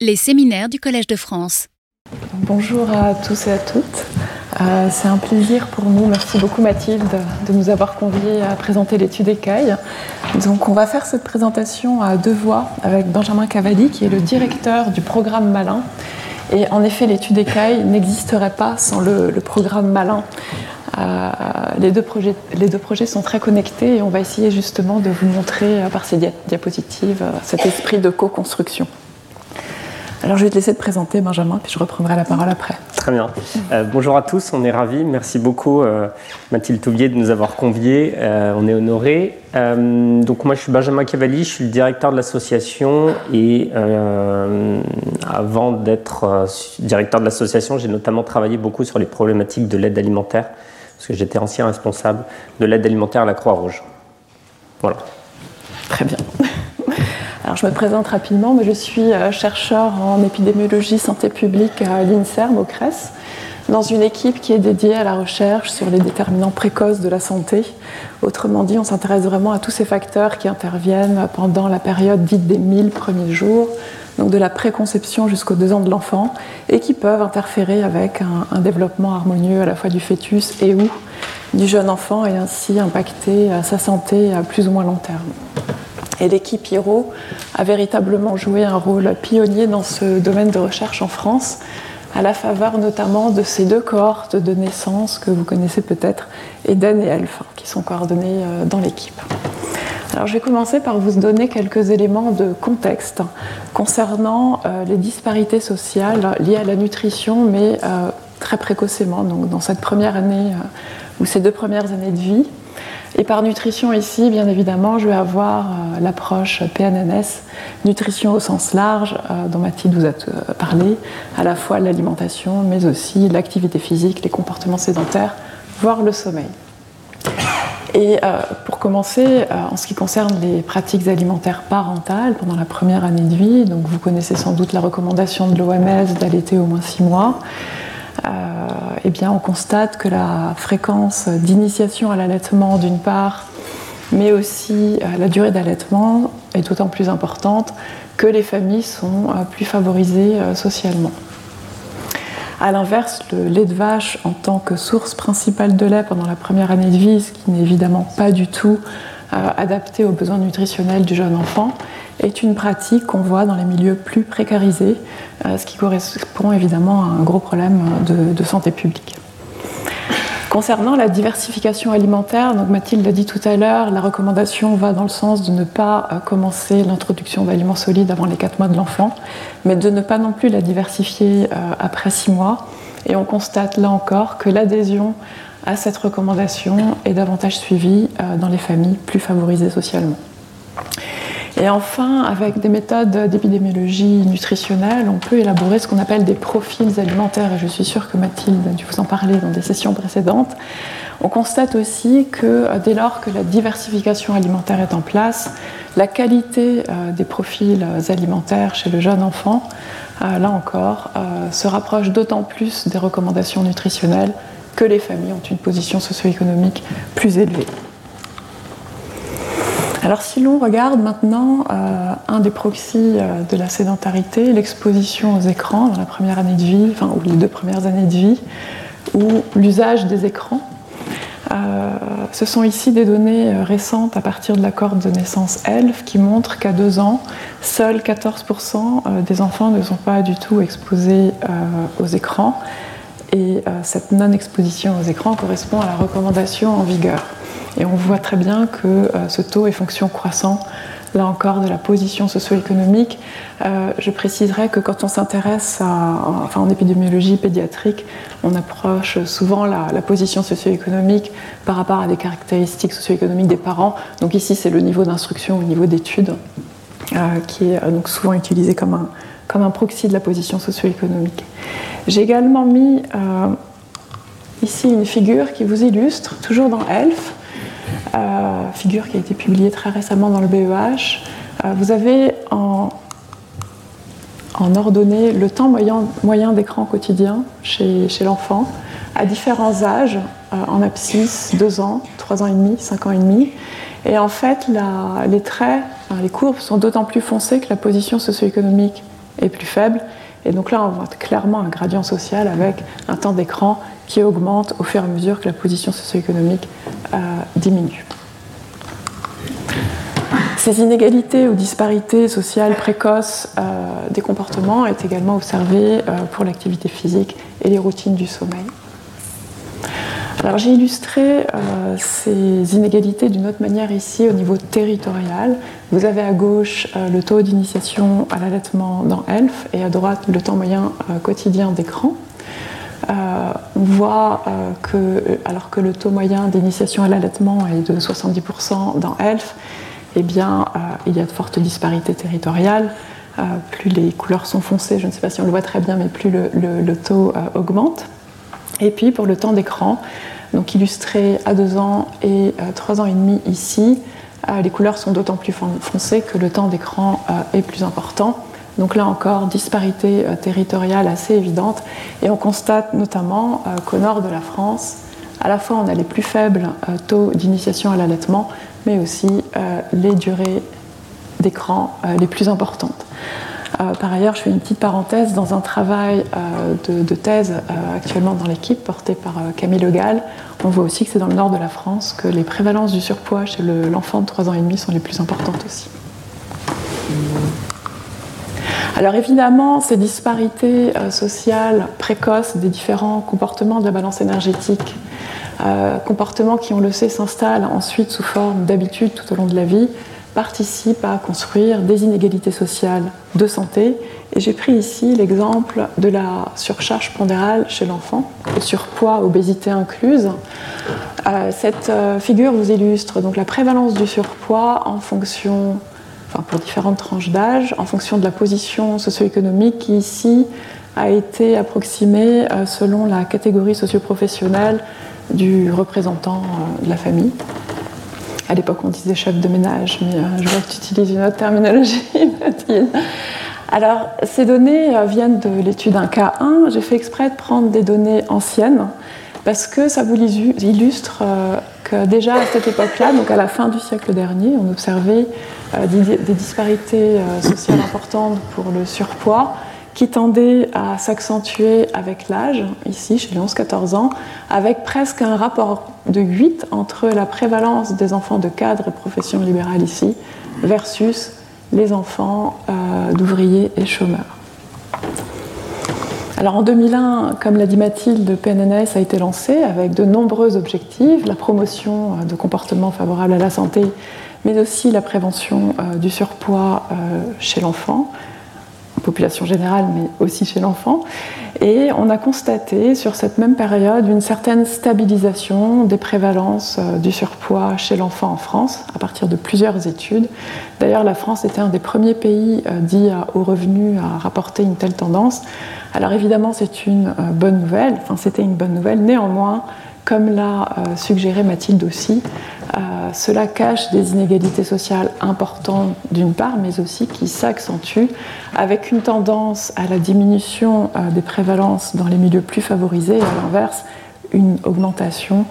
Les séminaires du Collège de France. Bonjour à tous et à toutes. Euh, c'est un plaisir pour nous, merci beaucoup Mathilde, de nous avoir conviés à présenter l'étude écaille. Donc on va faire cette présentation à deux voix avec Benjamin Cavalli qui est le directeur du programme Malin. Et en effet, l'étude écaille n'existerait pas sans le, programme Malin. Euh, les, deux projets, les deux projets sont très connectés et on va essayer justement de vous montrer euh, par ces diapositives cet esprit de co-construction. Alors je vais te laisser te présenter Benjamin, puis je reprendrai la parole après. Très bien. Euh, bonjour à tous, on est ravis. Merci beaucoup euh, Mathilde Touvier de nous avoir conviés. Euh, on est honorés. donc moi je suis Benjamin Cavalli, je suis le directeur de l'association et avant d'être directeur de l'association, j'ai notamment travaillé beaucoup sur les problématiques de l'aide alimentaire parce que j'étais ancien responsable de l'aide alimentaire à la Croix-Rouge. Voilà. Très bien. Je me présente rapidement, mais je suis euh, chercheur en épidémiologie santé publique à l'INSERM au CRES, dans une équipe qui est dédiée à la recherche sur les déterminants précoces de la santé. Autrement dit, on s'intéresse vraiment à tous ces facteurs qui interviennent pendant la période dite des 1000 premiers jours, donc de la préconception jusqu'aux deux ans de l'enfant, et qui peuvent interférer avec un, un, développement harmonieux à la fois du fœtus et ou du jeune enfant, et ainsi impacter sa santé à plus ou moins long terme. Et l'équipe IRO a véritablement joué un rôle pionnier dans ce domaine de recherche en France, à la faveur notamment de ces deux cohortes de naissance que vous connaissez peut-être, Eden et Elf, qui sont coordonnées euh, dans l'équipe. Alors je vais commencer par vous donner quelques éléments de contexte concernant euh, les disparités sociales liées à la nutrition, mais euh, très précocement, donc dans cette première année ou ces deux premières années de vie. Et par nutrition ici, bien évidemment, je vais avoir euh, l'approche PNNS, nutrition au sens large, euh, dont Mathilde vous a euh, parlé, à la fois l'alimentation, mais aussi l'activité physique, les comportements sédentaires, voire le sommeil. Et pour commencer, en ce qui concerne les pratiques alimentaires parentales pendant la première année de vie, donc vous connaissez sans doute la recommandation de l'OMS d'allaiter au moins six mois. Eh bien, on constate que la fréquence d'initiation à l'allaitement, d'une part, mais aussi euh, la durée d'allaitement est d'autant plus importante que les familles sont euh, plus favorisées euh, socialement. A l'inverse, le lait de vache en tant que source principale de lait pendant la première année de vie, ce qui n'est évidemment pas du tout adapté aux besoins nutritionnels du jeune enfant, est une pratique qu'on voit dans les milieux plus précarisés, euh, ce qui correspond évidemment à un gros problème de, santé publique. Concernant la diversification alimentaire, donc Mathilde l'a dit tout à l'heure, la recommandation va dans le sens de ne pas euh, commencer l'introduction d'aliments solides avant les 4 mois de l'enfant, mais de ne pas non plus la diversifier euh, après 6 mois. Et on constate là encore que l'adhésion à cette recommandation est davantage suivie dans les familles plus favorisées socialement. Et enfin, avec des méthodes d'épidémiologie nutritionnelle, on peut élaborer ce qu'on appelle des profils alimentaires. Et je suis sûre que Mathilde a dû vous en parler dans des sessions précédentes. On constate aussi que euh, dès lors que la diversification alimentaire est en place, la qualité euh, des profils alimentaires chez le jeune enfant, euh, là encore, se rapproche d'autant plus des recommandations nutritionnelles que les familles ont une position socio-économique plus élevée. Alors si l'on regarde maintenant euh, un des proxys euh, de la sédentarité, l'exposition aux écrans dans la première année de vie, enfin ou les deux premières années de vie, ou l'usage des écrans, euh, ce sont ici des données récentes à partir de la corde de naissance ELF qui montrent qu'à deux ans, seuls 14% des enfants ne sont pas du tout exposés aux écrans. Et cette non-exposition aux écrans correspond à la recommandation en vigueur. Et on voit très bien que euh, ce taux est fonction croissant, là encore, de la position socio-économique. Euh, je préciserai que quand on s'intéresse enfin, en épidémiologie pédiatrique, on approche souvent la, position socio-économique par rapport à des caractéristiques socio-économiques des parents. Donc ici, c'est le niveau d'instruction, au niveau d'études, euh, qui est donc souvent utilisé comme un, comme un proxy de la position socio-économique. J'ai également mis ici une figure qui vous illustre, toujours dans ELF, euh, figure qui a été publiée très récemment dans le BEH. Euh, vous avez en, ordonnée le temps moyen, d'écran quotidien chez, l'enfant à différents âges, euh, en abscisse, 2 ans, 3 ans et demi, 5 ans et demi. Et en fait, les traits, les courbes sont d'autant plus foncées que la position socio-économique est plus faible. Et donc là, on voit clairement un gradient social avec un temps d'écran qui augmente au fur et à mesure que la position socio-économique euh, diminue. Ces inégalités ou disparités sociales précoces euh, des comportements est également observées euh, pour l'activité physique et les routines du sommeil. Alors j'ai illustré euh, ces inégalités d'une autre manière ici au niveau territorial. Vous avez à gauche le taux d'initiation à l'allaitement dans ELF et à droite le temps moyen quotidien d'écran. on voit que, alors que le taux moyen d'initiation à l'allaitement est de 70% dans ELF, eh bien, euh, il y a de fortes disparités territoriales. Euh, plus les couleurs sont foncées, je ne sais pas si on le voit très bien, mais plus le, taux euh, augmente. Et puis pour le temps d'écran, donc illustré à 2 ans et 3 ans et demi ici, les couleurs sont d'autant plus foncées que le temps d'écran est plus important. Donc là encore, disparité territoriale assez évidente. Et on constate notamment qu'au nord de la France, à la fois on a les plus faibles taux d'initiation à l'allaitement, mais aussi euh, les durées d'écran euh, les plus importantes. Euh, par ailleurs, je fais une petite parenthèse dans un travail de, thèse actuellement dans l'équipe porté par Camille Le Gall. On voit aussi que c'est dans le nord de la France que les prévalences du surpoids chez l'enfant de 3 ans et demi sont les plus importantes aussi. Alors évidemment, ces disparités sociales précoces des différents comportements de la balance énergétique euh, comportements qui, on le sait, s'installent ensuite sous forme d'habitudes tout au long de la vie, participent à construire des inégalités sociales de santé. J'ai pris ici l'exemple de la surcharge pondérale chez l'enfant, le surpoids, obésité incluse. Euh, cette euh, figure vous illustre donc la prévalence du surpoids en fonction, enfin pour différentes tranches d'âge, en fonction de la position socio-économique qui ici a été approximée selon la catégorie socio-professionnelle du représentant euh, de la famille. À l'époque, on disait chef de ménage, mais euh, je vois que tu utilises une autre terminologie, Mathilde. Alors, ces données euh, viennent de l'étude 1K1. J'ai fait exprès de prendre des données anciennes parce que ça vous illustre que déjà à cette époque-là, donc à la fin du siècle dernier, on observait des disparités sociales importantes pour le surpoids qui tendait à s'accentuer avec l'âge, ici chez les 11-14 ans, avec presque un rapport de 8 entre la prévalence des enfants de cadres et professions libérales ici versus les enfants euh, d'ouvriers et chômeurs. Alors en 2001, comme l'a dit Mathilde, PNNS a été lancé avec de nombreux objectifs, la promotion euh, de comportements favorables à la santé, mais aussi la prévention euh, du surpoids chez l'enfant, population générale, mais aussi chez l'enfant. Et on a constaté sur cette même période une certaine stabilisation des prévalences euh, du surpoids chez l'enfant en France, à partir de plusieurs études. D'ailleurs, la France était un des premiers pays euh, dits aux revenus à rapporter une telle tendance. Alors évidemment, c'est une euh, bonne nouvelle, enfin c'était une bonne nouvelle. Néanmoins, comme l'a suggéré Mathilde aussi, euh, cela cache des inégalités sociales importantes d'une part, mais aussi qui s'accentuent avec une tendance à la diminution euh, des prévalences dans les milieux plus favorisés et à l'inverse, une augmentation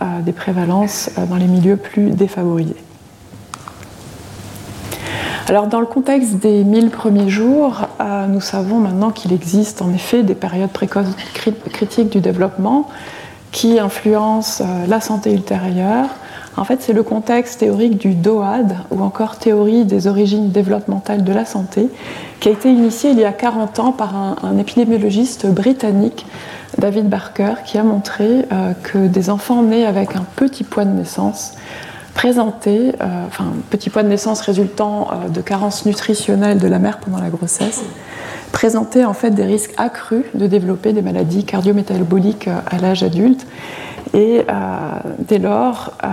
euh, des prévalences dans les milieux plus défavorisés. Alors dans le contexte des 1000 premiers jours, nous savons maintenant qu'il existe en effet des périodes précoces critiques du développement qui influencent la santé ultérieure, en fait, c'est le contexte théorique du DOAD, ou encore théorie des origines développementales de la santé, qui a été initié il y a 40 ans par un, épidémiologiste britannique, David Barker, qui a montré euh, que des enfants nés avec un petit poids de naissance présentaient, euh, enfin, petit poids de naissance résultant euh, de carences nutritionnelles de la mère pendant la grossesse, présentaient en fait des risques accrus de développer des maladies cardiométaboliques à l'âge adulte et euh, dès lors, euh,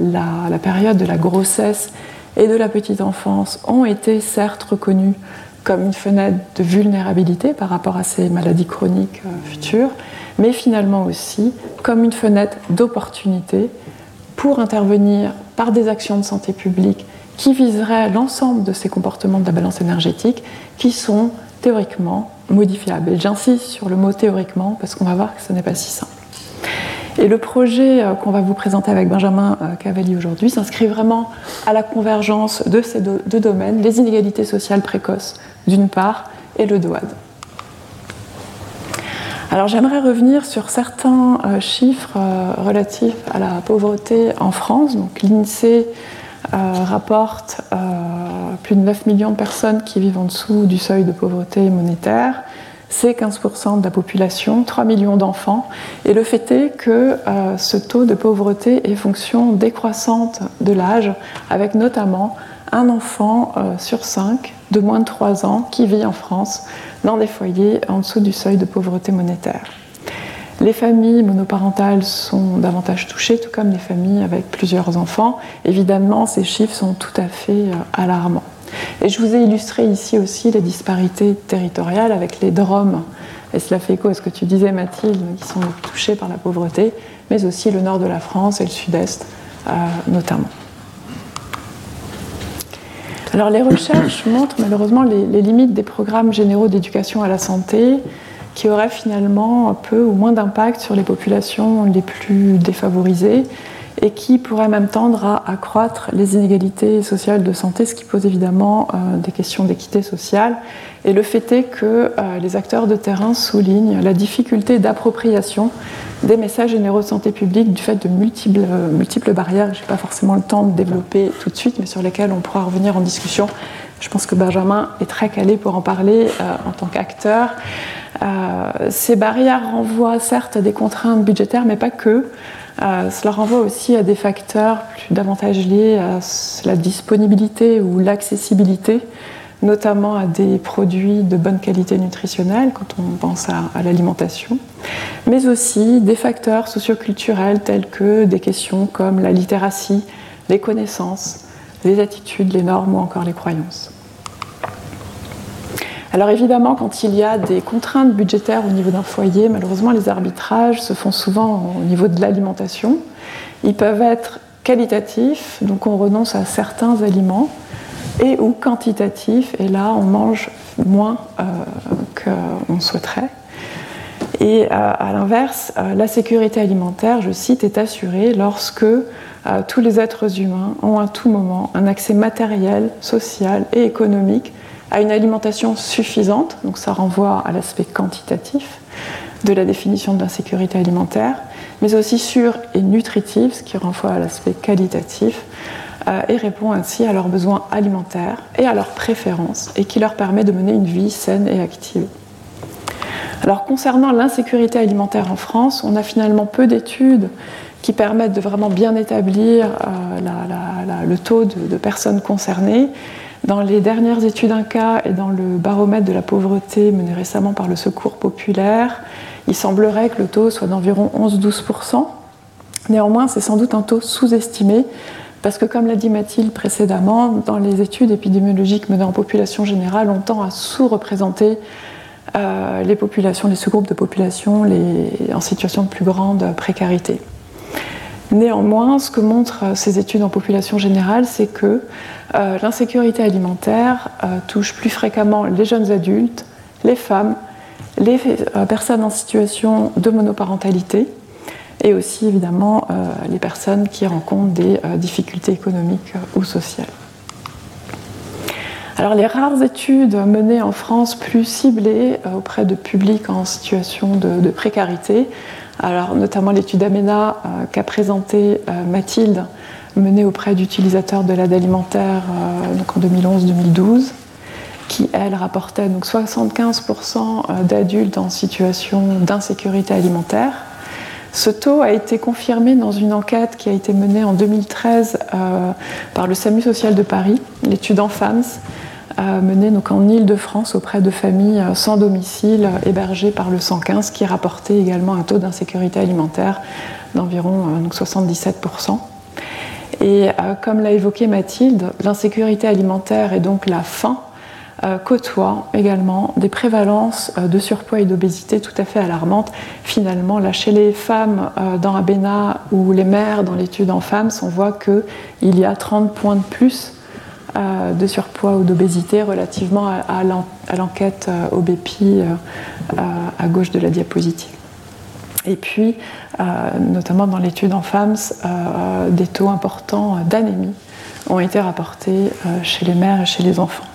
la, période de la grossesse et de la petite enfance ont été certes reconnues comme une fenêtre de vulnérabilité par rapport à ces maladies chroniques euh, futures, mais finalement aussi comme une fenêtre d'opportunité pour intervenir par des actions de santé publique qui viseraient l'ensemble de ces comportements de la balance énergétique qui sont théoriquement modifiables. J'insiste sur le mot théoriquement parce qu'on va voir que ce n'est pas si simple. Et le projet euh, qu'on va vous présenter avec Benjamin euh, Cavalli aujourd'hui s'inscrit vraiment à la convergence de ces deux domaines, les inégalités sociales précoces d'une part et le DOAD. Alors j'aimerais revenir sur certains euh, chiffres relatifs à la pauvreté en France. Donc l'INSEE rapporte plus de 9 millions de personnes qui vivent en dessous du seuil de pauvreté monétaire. C'est 15% de la population, 3 millions d'enfants. Et le fait est que ce taux de pauvreté est fonction décroissante de l'âge, avec notamment un enfant sur 5 de moins de 3 ans qui vit en France dans des foyers en dessous du seuil de pauvreté monétaire. Les familles monoparentales sont davantage touchées, tout comme les familles avec plusieurs enfants. Évidemment, ces chiffres sont tout à fait euh, alarmants. Et je vous ai illustré ici aussi les disparités territoriales avec les DROM. Et cela fait écho à ce que tu disais, Mathilde, qui sont touchés par la pauvreté, mais aussi le nord de la France et le sud-est euh, notamment. Alors les recherches montrent malheureusement les, limites des programmes généraux d'éducation à la santé qui auraient finalement peu ou moins d'impact sur les populations les plus défavorisées et qui pourraient même tendre à accroître les inégalités sociales de santé, ce qui pose évidemment euh, des questions d'équité sociale. Et le fait est que euh, les acteurs de terrain soulignent la difficulté d'appropriation des messages généraux de santé publique du fait de multiples, euh, multiples barrières je n'ai pas forcément le temps de développer tout de suite, mais sur lesquelles on pourra revenir en discussion. Je pense que Benjamin est très calé pour en parler euh, en tant qu'acteur. Ces barrières renvoient certes à des contraintes budgétaires, mais pas que. Cela renvoie aussi à des facteurs plus davantage liés à la disponibilité ou l'accessibilité notamment à des produits de bonne qualité nutritionnelle quand on pense à, l'alimentation, mais aussi des facteurs socioculturels tels que des questions comme la littératie, les connaissances, les attitudes, les normes ou encore les croyances. Alors évidemment, quand il y a des contraintes budgétaires au niveau d'un foyer, malheureusement, les arbitrages se font souvent au niveau de l'alimentation. Ils peuvent être qualitatifs, donc on renonce à certains aliments, et ou quantitatif, et là on mange moins euh, qu'on souhaiterait. Et euh, à l'inverse, euh, la sécurité alimentaire, je cite, est assurée lorsque tous les êtres humains ont à tout moment un accès matériel, social et économique à une alimentation suffisante, donc ça renvoie à l'aspect quantitatif de la définition de l'insécurité alimentaire, mais aussi sûre et nutritive, ce qui renvoie à l'aspect qualitatif, euh, et répond ainsi à leurs besoins alimentaires et à leurs préférences et qui leur permet de mener une vie saine et active. Alors concernant l'insécurité alimentaire en France, on a finalement peu d'études qui permettent de vraiment bien établir euh, le taux de, personnes concernées. Dans les dernières études INCA et dans le baromètre de la pauvreté mené récemment par le Secours populaire, il semblerait que le taux soit d'environ 11-12%. Néanmoins, c'est sans doute un taux sous-estimé parce que comme l'a dit Mathilde précédemment, dans les études épidémiologiques menées en population générale, on tend à sous-représenter euh, les populations, les sous-groupes de population en situation de plus grande précarité. Néanmoins, ce que montrent euh, ces études en population générale, c'est que euh, l'insécurité alimentaire touche plus fréquemment les jeunes adultes, les femmes, les personnes en situation de monoparentalité, et aussi évidemment euh, les personnes qui rencontrent des euh, difficultés économiques ou sociales. Alors les rares études menées en France plus ciblées euh, auprès de publics en situation de, précarité, notamment l'étude Amena qu'a présentée Mathilde, menée auprès d'utilisateurs de l'aide alimentaire donc en 2011-2012, qui elle rapportait donc 75% d'adultes en situation d'insécurité alimentaire. Ce taux a été confirmé dans une enquête qui a été menée en 2013 euh, par le SAMU social de Paris, l'étude euh, menée donc en Ile-de-France auprès de familles euh, sans domicile hébergées par le 115, qui rapportait également un taux d'insécurité alimentaire d'environ 77%. Et comme l'a évoqué Mathilde, l'insécurité alimentaire est donc la faim euh, côtoient également des prévalences euh, de surpoids et d'obésité tout à fait alarmantes. Finalement, là, chez les femmes euh, dans Abena ou les mères dans l'étude en femmes, on voit qu'il y a 30 points de plus de surpoids ou d'obésité relativement à, l'enquête OBEPI à gauche de la diapositive. Et puis, notamment dans l'étude en femmes, des taux importants d'anémie ont été rapportés chez les mères et chez les enfants.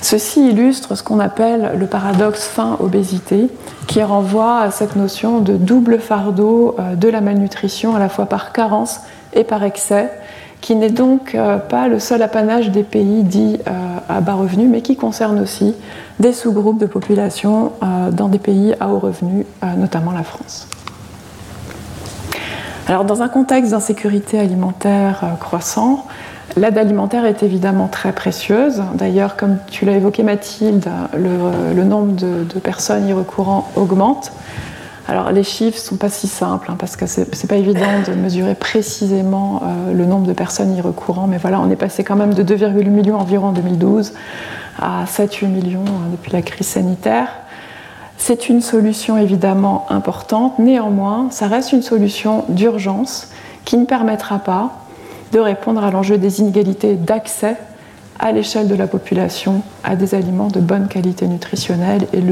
Ceci illustre ce qu'on appelle le paradoxe faim-obésité, qui renvoie à cette notion de double fardeau euh, de la malnutrition, à la fois par carence et par excès, qui n'est donc euh, pas le seul apanage des pays dits euh, à bas revenus, mais qui concerne aussi des sous-groupes de population dans des pays à haut revenu, notamment la France. Alors, dans un contexte d'insécurité alimentaire croissant, L'aide alimentaire est évidemment très précieuse. D'ailleurs, comme tu l'as évoqué Mathilde, le, nombre de, personnes y recourant augmente. Alors les chiffres ne sont pas si simples hein, parce que ce n'est pas évident de mesurer précisément euh, le nombre de personnes y recourant, mais voilà, on est passé quand même de 2,8 millions environ en 2012 à 7-8 millions hein, depuis la crise sanitaire. C'est une solution évidemment importante, néanmoins, ça reste une solution d'urgence qui ne permettra pas de répondre à l'enjeu des inégalités d'accès à l'échelle de la population à des aliments de bonne qualité nutritionnelle. Et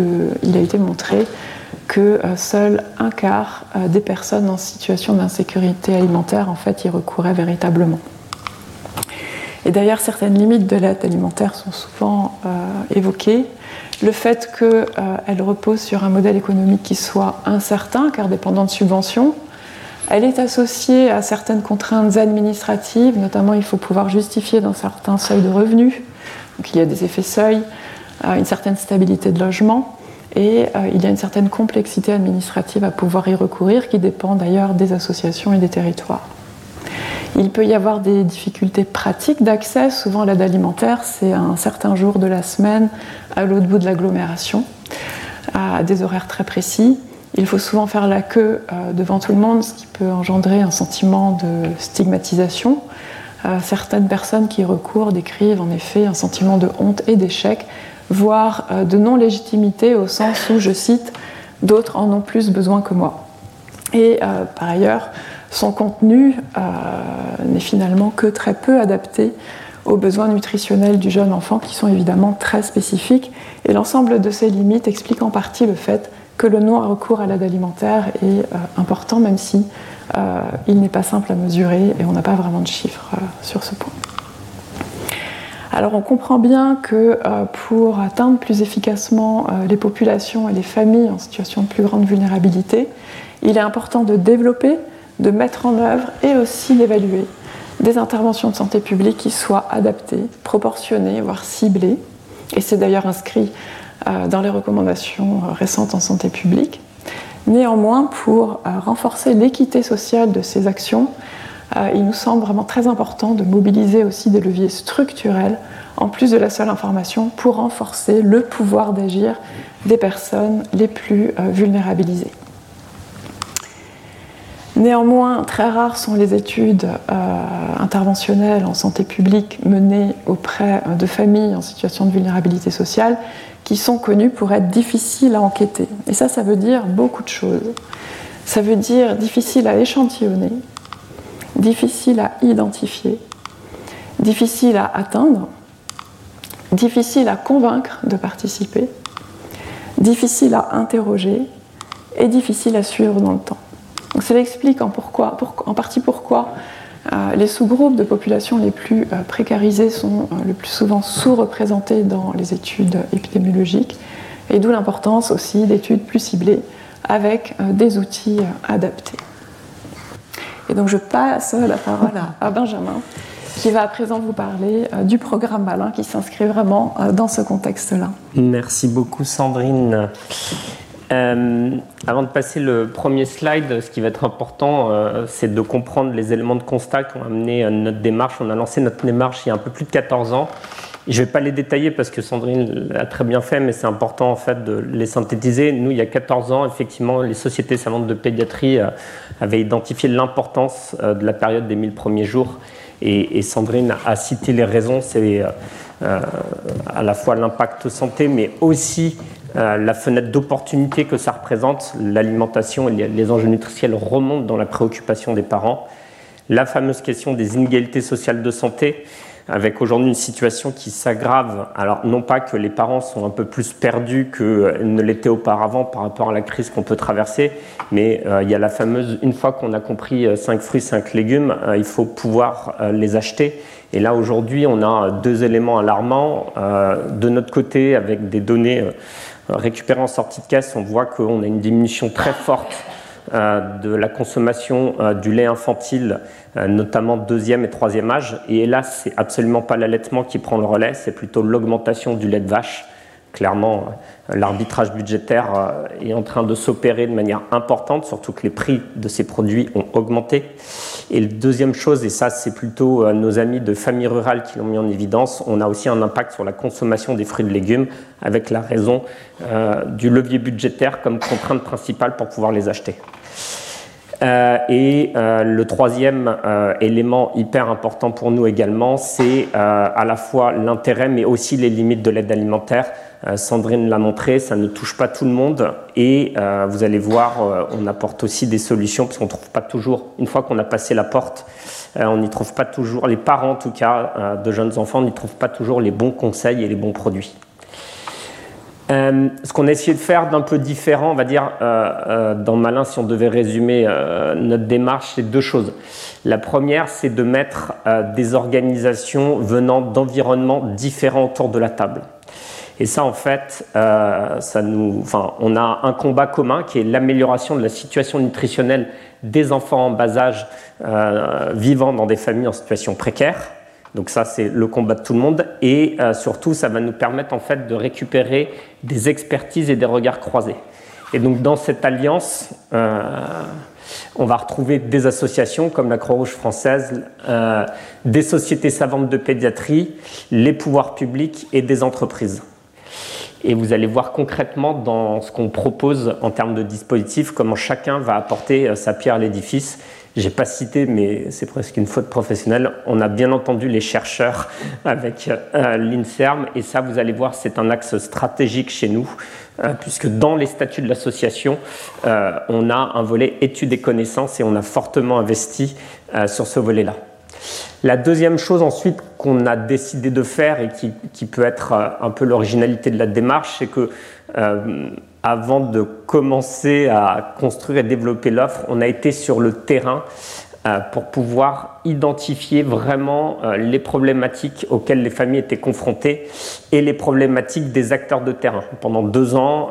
il a été montré que euh, seul un quart euh, des personnes en situation d'insécurité alimentaire en fait y recouraient véritablement. Et d'ailleurs, certaines limites de l'aide alimentaire sont souvent euh, évoquées. Le fait qu'elle repose sur un modèle économique qui soit incertain, car dépendant de subventions, elle est associée à certaines contraintes administratives, notamment il faut pouvoir justifier d'un certain seuil de revenus, donc il y a des effets seuil, une certaine stabilité de logement, et euh, il y a une certaine complexité administrative à pouvoir y recourir qui dépend d'ailleurs des associations et des territoires. Il peut y avoir des difficultés pratiques d'accès, souvent l'aide alimentaire, c'est un certain jour de la semaine à l'autre bout de l'agglomération, à des horaires très précis. Il faut souvent faire la queue euh, devant tout le monde, ce qui peut engendrer un sentiment de stigmatisation. Euh, certaines personnes qui y recourent décrivent en effet un sentiment de honte et d'échec, voire euh, de non-légitimité au sens où, je cite, d'autres en ont plus besoin que moi. Et par ailleurs, son contenu n'est finalement que très peu adapté aux besoins nutritionnels du jeune enfant qui sont évidemment très spécifiques. Et l'ensemble de ces limites explique en partie le fait que le non-recours à l'aide alimentaire est euh, important, même si euh, il n'est pas simple à mesurer et on n'a pas vraiment de chiffres euh, sur ce point. Alors on comprend bien que pour atteindre plus efficacement les populations et les familles en situation de plus grande vulnérabilité, il est important de développer, de mettre en œuvre et aussi d'évaluer des interventions de santé publique qui soient adaptées, proportionnées, voire ciblées. Et c'est d'ailleurs inscrit euh, dans les recommandations euh, récentes en santé publique. Néanmoins, pour euh, renforcer l'équité sociale de ces actions, il nous semble vraiment très important de mobiliser aussi des leviers structurels, en plus de la seule information, pour renforcer le pouvoir d'agir des personnes les plus vulnérabilisées. Néanmoins, très rares sont les études interventionnelles en santé publique menées auprès de familles en situation de vulnérabilité sociale qui sont connus pour être difficiles à enquêter. Et ça, ça veut dire beaucoup de choses. Ça veut dire difficile à échantillonner, difficile à identifier, difficile à atteindre, difficile à convaincre de participer, difficile à interroger et difficile à suivre dans le temps. Ça explique en, partie pourquoi euh, les sous-groupes de population les plus euh, précarisés sont euh, le plus souvent sous-représentés dans les études épidémiologiques, et d'où l'importance aussi d'études plus ciblées avec des outils adaptés. Et donc je passe la parole à Benjamin, qui va à présent vous parler du programme Malin, qui s'inscrit vraiment dans ce contexte-là. Merci beaucoup Sandrine. Euh, avant de passer le premier slide, ce qui va être important, euh, c'est de comprendre les éléments de constat qui ont amené euh, notre démarche. On a lancé notre démarche il y a un peu plus de 14 ans. Je ne vais pas les détailler parce que Sandrine l'a très bien fait, mais c'est important en fait de les synthétiser. Nous, il y a 14 ans, effectivement, les sociétés savantes de pédiatrie avaient identifié l'importance de la période des 1000 premiers jours. Et, Sandrine a cité les raisons. C'est à la fois l'impact santé, mais aussi euh, la fenêtre d'opportunité que ça représente, l'alimentation et les enjeux nutritionnels remontent dans la préoccupation des parents. La fameuse question des inégalités sociales de santé, avec aujourd'hui une situation qui s'aggrave. Alors non pas que les parents sont un peu plus perdus que ne l'étaient auparavant par rapport à la crise qu'on peut traverser, mais euh, il y a la fameuse, une fois qu'on a compris 5 fruits, 5 légumes, il faut pouvoir les acheter. Et là aujourd'hui, on a deux éléments alarmants. de notre côté, avec des données récupérées en sortie de caisse, on voit qu'on a une diminution très forte euh, de la consommation euh, du lait infantile, euh, notamment deuxième et troisième âge. Et là, c'est absolument pas l'allaitement qui prend le relais, c'est plutôt l'augmentation du lait de vache clairement, euh, l'arbitrage budgétaire euh, est en train de s'opérer de manière importante, surtout que les prix de ces produits ont augmenté. Et la deuxième chose, et ça c'est plutôt euh, nos amis de famille rurale qui l'ont mis en évidence, on a aussi un impact sur la consommation des fruits et légumes avec la raison du levier budgétaire comme contrainte principale pour pouvoir les acheter. Et le troisième élément hyper important pour nous également, c'est à la fois l'intérêt mais aussi les limites de l'aide alimentaire. Euh, Sandrine l'a montré, ça ne touche pas tout le monde et euh, vous allez voir, euh, on apporte aussi des solutions parce qu'on ne trouve pas toujours, une fois qu'on a passé la porte, on n'y trouve pas toujours, les parents en tout cas de jeunes enfants n'y trouvent pas toujours les bons conseils et les bons produits. Ce qu'on a essayé de faire d'un peu différent, on va dire, dans Malin, si on devait résumer notre démarche, c'est deux choses. La première, c'est de mettre des organisations venant d'environnements différents autour de la table. Et ça, en fait, euh, ça nous, enfin, on a un combat commun qui est l'amélioration de la situation nutritionnelle des enfants en bas âge euh, vivant dans des familles en situation précaire. Donc ça, c'est le combat de tout le monde. Et euh, surtout, ça va nous permettre en fait de récupérer des expertises et des regards croisés. Et donc dans cette alliance, on va retrouver des associations comme la Croix-Rouge française, des sociétés savantes de pédiatrie, les pouvoirs publics et des entreprises. Et vous allez voir concrètement dans ce qu'on propose en termes de dispositifs, comment chacun va apporter euh, sa pierre à l'édifice. J'ai pas cité, mais c'est presque une faute professionnelle. On a bien entendu les chercheurs avec euh, l'INSERM, et ça, vous allez voir, c'est un axe stratégique chez nous, euh, puisque dans les statuts de l'association, on a un volet études et connaissances, et on a fortement investi sur ce volet-là. La deuxième chose ensuite qu'on a décidé de faire et qui, peut être euh, un peu l'originalité de la démarche, c'est que euh, avant de commencer à construire et développer l'offre, on a été sur le terrain euh, pour pouvoir identifier vraiment les problématiques auxquelles les familles étaient confrontées et les problématiques des acteurs de terrain. Pendant deux ans,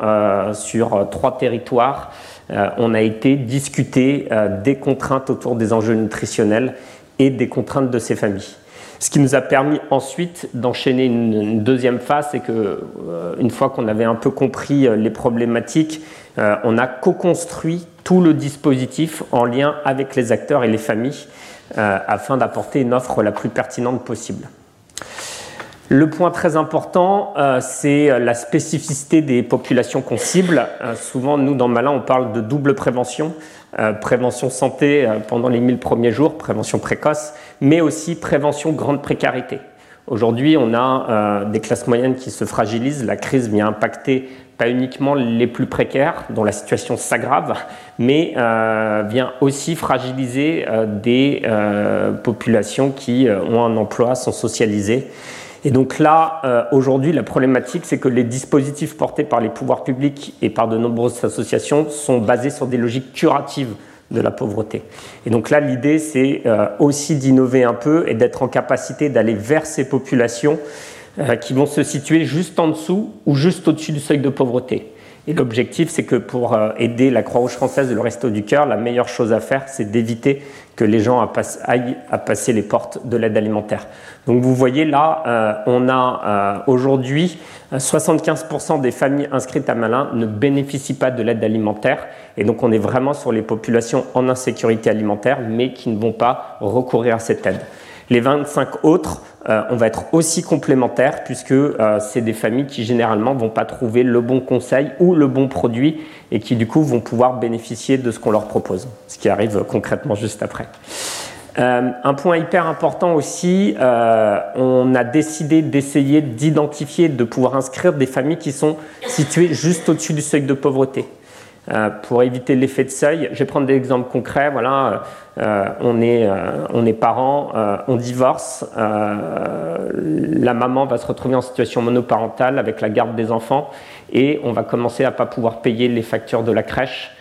sur trois territoires, on a été discuter des contraintes autour des enjeux nutritionnels et des contraintes de ces familles. Ce qui nous a permis ensuite d'enchaîner une, deuxième phase, c'est que euh, une fois qu'on avait un peu compris euh, les problématiques, euh, on a co-construit tout le dispositif en lien avec les acteurs et les familles afin d'apporter une offre la plus pertinente possible. Le point très important, c'est la spécificité des populations qu'on cible. souvent, nous, dans Malin, on parle de double prévention. Euh, prévention santé euh, pendant les 1000 premiers jours, prévention précoce, mais aussi prévention grande précarité. Aujourd'hui, on a euh, des classes moyennes qui se fragilisent. La crise vient impacter pas uniquement les plus précaires, dont la situation s'aggrave, mais vient aussi fragiliser des populations qui ont un emploi, sont socialisées et donc là, euh, aujourd'hui, la problématique, c'est que les dispositifs portés par les pouvoirs publics et par de nombreuses associations sont basés sur des logiques curatives de la pauvreté. Et donc là, l'idée, c'est euh, aussi d'innover un peu et d'être en capacité d'aller vers ces populations euh, qui vont se situer juste en dessous ou juste au-dessus du seuil de pauvreté. Et l'objectif, c'est que pour aider la Croix-Rouge française et le Resto du Cœur, la meilleure chose à faire, c'est d'éviter que les gens aillent à passer les portes de l'aide alimentaire. Donc vous voyez là, euh, on a euh, aujourd'hui 75% des familles inscrites à Malin ne bénéficient pas de l'aide alimentaire et donc on est vraiment sur les populations en insécurité alimentaire mais qui ne vont pas recourir à cette aide. Les 25 autres, euh, on va être aussi complémentaires puisque c'est des familles qui généralement vont pas trouver le bon conseil ou le bon produit et qui du coup vont pouvoir bénéficier de ce qu'on leur propose, ce qui arrive concrètement juste après. Euh, un point hyper important aussi, euh, on a décidé d'essayer d'identifier, de pouvoir inscrire des familles qui sont situées juste au-dessus du seuil de pauvreté. Pour éviter l'effet de seuil. Je vais prendre des exemples concrets. Voilà, on, est, on est parents, on divorce, la maman va se retrouver en situation monoparentale avec la garde des enfants et on va commencer à ne pas pouvoir payer les factures de la crèche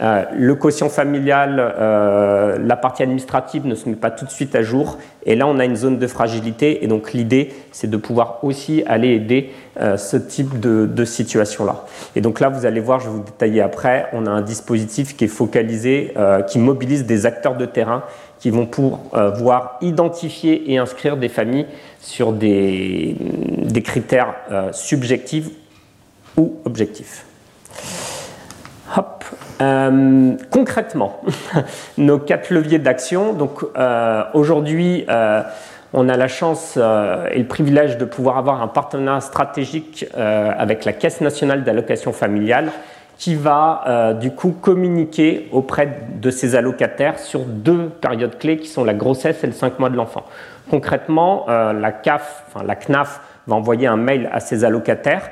euh, le quotient familial, euh, la partie administrative ne se met pas tout de suite à jour. Et là, on a une zone de fragilité. Et donc, l'idée, c'est de pouvoir aussi aller aider euh, ce type de, situation-là. Et donc là, vous allez voir, je vais vous détailler après, on a un dispositif qui est focalisé, qui mobilise des acteurs de terrain qui vont pouvoir identifier et inscrire des familles sur des, des critères subjectifs ou objectifs. Hop. Euh, concrètement, nos quatre leviers d'action. Donc euh, aujourd'hui, euh, on a la chance et le privilège de pouvoir avoir un partenariat stratégique avec la Caisse nationale d'allocation familiale qui va du coup communiquer auprès de ses allocataires sur deux périodes clés qui sont la grossesse et le 5 mois de l'enfant. Concrètement, la CAF, enfin la CNAF va envoyer un mail à ses allocataires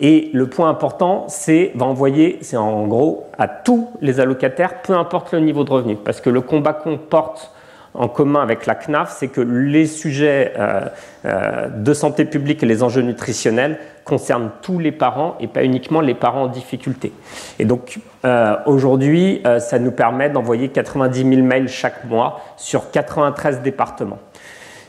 et le point important, c'est va envoyer, c'est en gros à tous les allocataires, peu importe le niveau de revenu. Parce que le combat qu'on porte en commun avec la CNAF, c'est que les sujets euh, euh, de santé publique et les enjeux nutritionnels concernent tous les parents et pas uniquement les parents en difficulté. Et donc euh, aujourd'hui, ça nous permet d'envoyer 90 000 mails chaque mois sur 93 départements.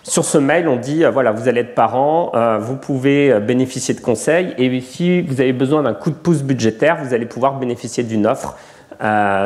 Sur ce mail, on dit, euh, voilà, vous allez être parent, euh, vous pouvez euh, bénéficier de conseils, et si vous avez besoin d'un coup de pouce budgétaire, vous allez pouvoir bénéficier d'une offre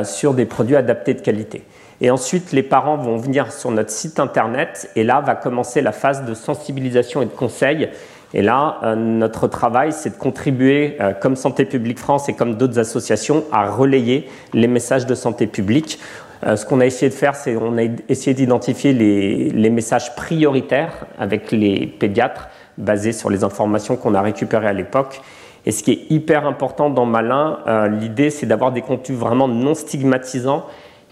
sur des produits adaptés de qualité. Et ensuite, les parents vont venir sur notre site internet, et là va commencer la phase de sensibilisation et de conseil. Et là, notre travail, c'est de contribuer, comme Santé publique France et comme d'autres associations, à relayer les messages de santé publique euh, ce qu'on a essayé de faire, c'est on a essayé d'identifier les, messages prioritaires avec les pédiatres basés sur les informations qu'on a récupérées à l'époque. Et ce qui est hyper important dans Malin, euh, l'idée c'est d'avoir des contenus vraiment non stigmatisants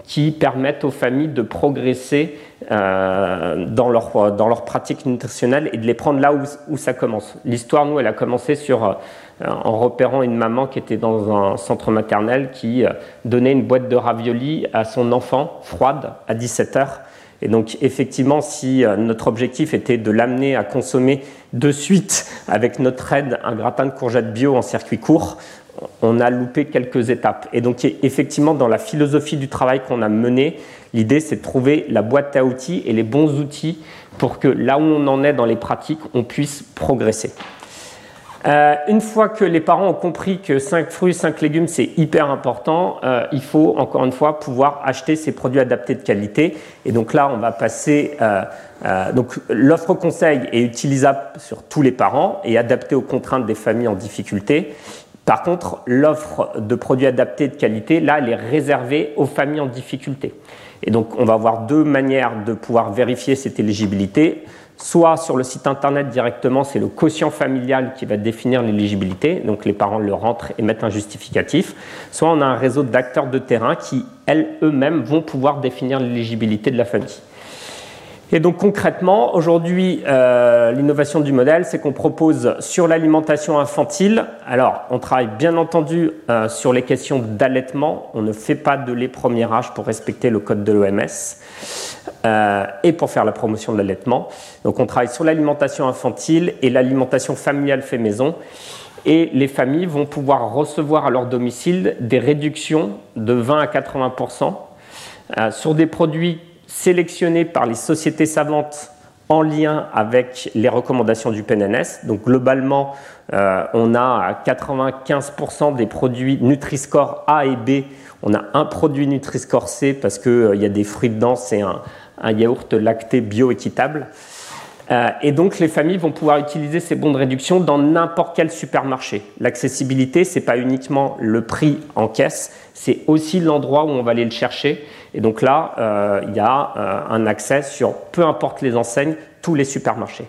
qui permettent aux familles de progresser euh, dans, leur, dans leur pratique nutritionnelle et de les prendre là où, ça commence. L'histoire, nous, elle a commencé sur en repérant une maman qui était dans un centre maternel qui euh, donnait une boîte de raviolis à son enfant froide à 17 heures. Et donc effectivement, si euh, notre objectif était de l'amener à consommer de suite avec notre aide un gratin de courgettes bio en circuit court, on a loupé quelques étapes. Et donc effectivement, dans la philosophie du travail qu'on a mené, l'idée c'est de trouver la boîte à outils et les bons outils pour que là où on en est dans les pratiques, on puisse progresser. Euh, une fois que les parents ont compris que 5 fruits, 5 légumes, c'est hyper important, euh, il faut encore une fois pouvoir acheter ces produits adaptés de qualité. Et donc là, on va passer. Euh, donc l'offre conseil est utilisable sur tous les parents et adaptée aux contraintes des familles en difficulté. Par contre, l'offre de produits adaptés de qualité, là, elle est réservée aux familles en difficulté. Et donc, on va avoir deux manières de pouvoir vérifier cette éligibilité soit sur le site internet directement, c'est le quotient familial qui va définir l'éligibilité, donc les parents le rentrent et mettent un justificatif, soit on a un réseau d'acteurs de terrain qui, elles, eux-mêmes, vont pouvoir définir l'éligibilité de la famille. Et donc concrètement, aujourd'hui, euh, l'innovation du modèle, c'est qu'on propose sur l'alimentation infantile, alors on travaille bien entendu euh, sur les questions d'allaitement, on ne fait pas de lait premier âge pour respecter le code de l'OMS euh, et pour faire la promotion de l'allaitement. Donc on travaille sur l'alimentation infantile et l'alimentation familiale fait maison. Et les familles vont pouvoir recevoir à leur domicile des réductions de 20 à 80% sur des produits sélectionnés par les sociétés savantes en lien avec les recommandations du PNNS. Donc globalement, euh, on a 95% des produits Nutri-Score A et B. On a un produit Nutri-Score C parce qu'il euh, y a des fruits dedans, c'est un, yaourt lacté bio-équitable. Euh, et donc les familles vont pouvoir utiliser ces bons de réduction dans n'importe quel supermarché. L'accessibilité, ce n'est pas uniquement le prix en caisse, c'est aussi l'endroit où on va aller le chercher. Et donc là, euh, il y a euh, un accès sur, peu importe les enseignes, tous les supermarchés.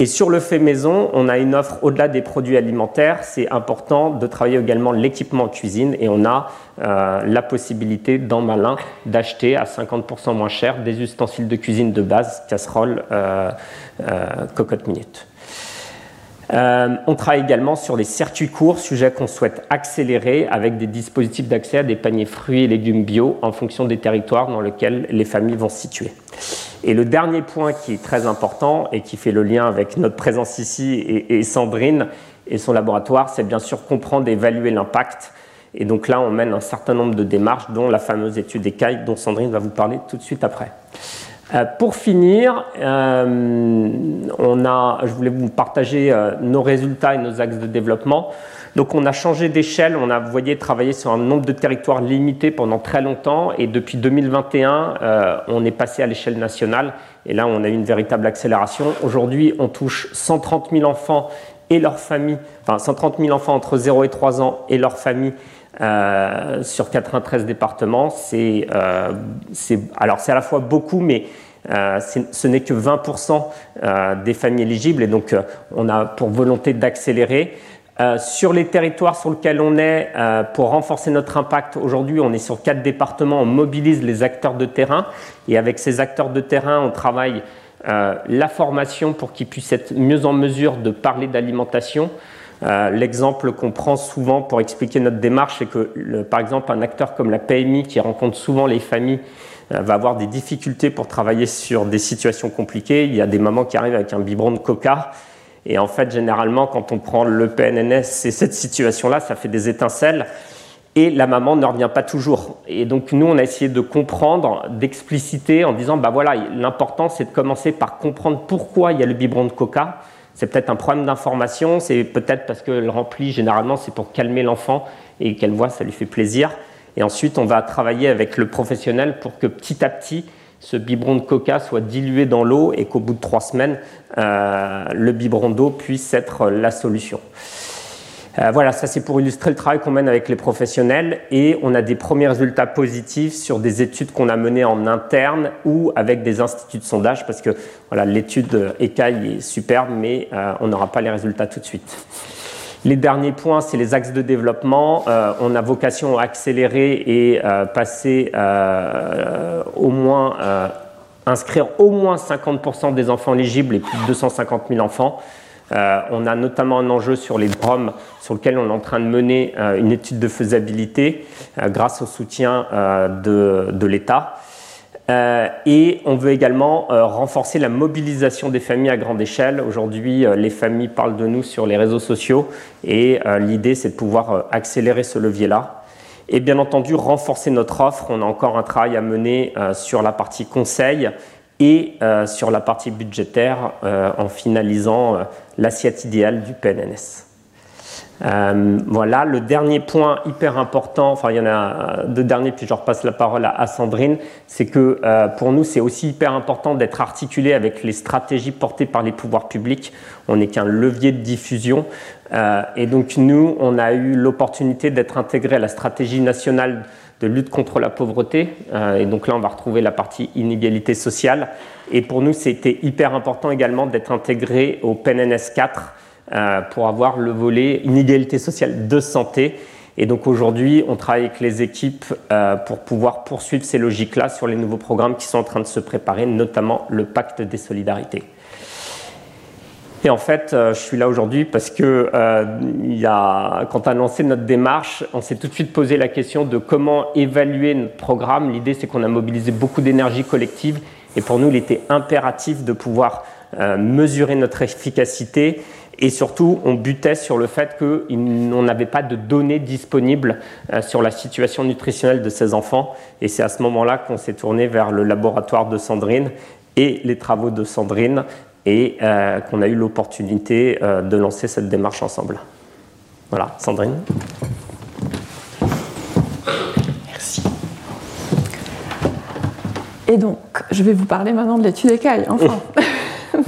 Et sur le fait maison, on a une offre au-delà des produits alimentaires. C'est important de travailler également l'équipement en cuisine et on a euh, la possibilité dans Malin d'acheter à 50% moins cher des ustensiles de cuisine de base, casseroles, cocotte minute. Euh, on travaille également sur les circuits courts, sujet qu'on souhaite accélérer avec des dispositifs d'accès à des paniers fruits et légumes bio en fonction des territoires dans lesquels les familles vont se situer. Et le dernier point qui est très important et qui fait le lien avec notre présence ici et, Sandrine et son laboratoire, c'est bien sûr comprendre et évaluer l'impact. Et donc là, on mène un certain nombre de démarches, dont la fameuse étude écaille dont Sandrine va vous parler tout de suite après. Euh, pour finir, euh, on a, je voulais vous partager euh, nos résultats et nos axes de développement. Donc on a changé d'échelle, on a, vous voyez, travaillé sur un nombre de territoires limité pendant très longtemps et depuis 2021, on est passé à l'échelle nationale et là on a eu une véritable accélération. Aujourd'hui, on touche 130 000 enfants et leurs familles, enfin 130 000 enfants entre 0 et 3 ans et leurs familles euh, sur 93 départements. C'est, euh, alors c'est à la fois beaucoup, mais euh, ce n'est que 20% des familles éligibles et donc on a pour volonté d'accélérer. sur les territoires sur lesquels on est, pour renforcer notre impact, aujourd'hui on est sur quatre départements, on mobilise les acteurs de terrain et avec ces acteurs de terrain on travaille la formation pour qu'ils puissent être mieux en mesure de parler d'alimentation, euh, l'exemple qu'on prend souvent pour expliquer notre démarche, c'est que, par exemple, un acteur comme la PMI, qui rencontre souvent les familles, euh, va avoir des difficultés pour travailler sur des situations compliquées. Il y a des mamans qui arrivent avec un biberon de coca. Et en fait, généralement, quand on prend le PNNS et cette situation-là, ça fait des étincelles. Et la maman ne revient pas toujours. Et donc, nous, on a essayé de comprendre, d'expliciter en disant, bah voilà, l'important, c'est de commencer par comprendre pourquoi il y a le biberon de coca c'est peut-être un problème d'information, c'est peut-être parce que le rempli, généralement, c'est pour calmer l'enfant et qu'elle voit, ça lui fait plaisir. Et ensuite, on va travailler avec le professionnel pour que petit à petit, ce biberon de coca soit dilué dans l'eau et qu'au bout de trois semaines, euh, le biberon d'eau puisse être la solution. Euh, voilà, ça c'est pour illustrer le travail qu'on mène avec les professionnels et on a des premiers résultats positifs sur des études qu'on a menées en interne ou avec des instituts de sondage parce que voilà, l'étude écaille est superbe mais euh, on n'aura pas les résultats tout de suite. Les derniers points, c'est les axes de développement. Euh, on a vocation à accélérer et passer inscrire au moins 50% des enfants éligibles et plus de 250 000 enfants. Euh, on a notamment un enjeu sur les DROM sur lequel on est en train de mener euh, une étude de faisabilité euh, grâce au soutien de, l'État. et on veut également renforcer la mobilisation des familles à grande échelle. Aujourd'hui, les familles parlent de nous sur les réseaux sociaux et l'idée, c'est de pouvoir accélérer ce levier-là. Et bien entendu, renforcer notre offre. On a encore un travail à mener sur la partie conseil et euh, sur la partie budgétaire euh, en finalisant euh, l'assiette idéale du PNNS. voilà, le dernier point hyper important, enfin il y en a deux derniers, puis je repasse la parole à, Sandrine, c'est que pour nous c'est aussi hyper important d'être articulé avec les stratégies portées par les pouvoirs publics. On n'est qu'un levier de diffusion. et donc nous, on a eu l'opportunité d'être intégré à la stratégie nationale de lutte contre la pauvreté. Euh, et donc là, on va retrouver la partie inégalité sociale. Et pour nous, c'était hyper important également d'être intégré au PNNS 4 euh, pour avoir le volet inégalité sociale de santé. Et donc aujourd'hui, on travaille avec les équipes euh, pour pouvoir poursuivre ces logiques-là sur les nouveaux programmes qui sont en train de se préparer, notamment le pacte des solidarités. Et en fait, euh, je suis là aujourd'hui parce que euh, quand on a lancé notre démarche, on s'est tout de suite posé la question de comment évaluer notre programme. L'idée, c'est qu'on a mobilisé beaucoup d'énergie collective et pour nous, il était impératif de pouvoir euh, mesurer notre efficacité et surtout, on butait sur le fait qu'on n'avait pas de données disponibles sur la situation nutritionnelle de ces enfants. Et c'est à ce moment-là qu'on s'est tourné vers le laboratoire de Sandrine et les travaux de Sandrine et euh, qu'on a eu l'opportunité euh, de lancer cette démarche ensemble. Voilà, Sandrine. Merci. Et donc, je vais vous parler maintenant de l'étude écaille, enfin.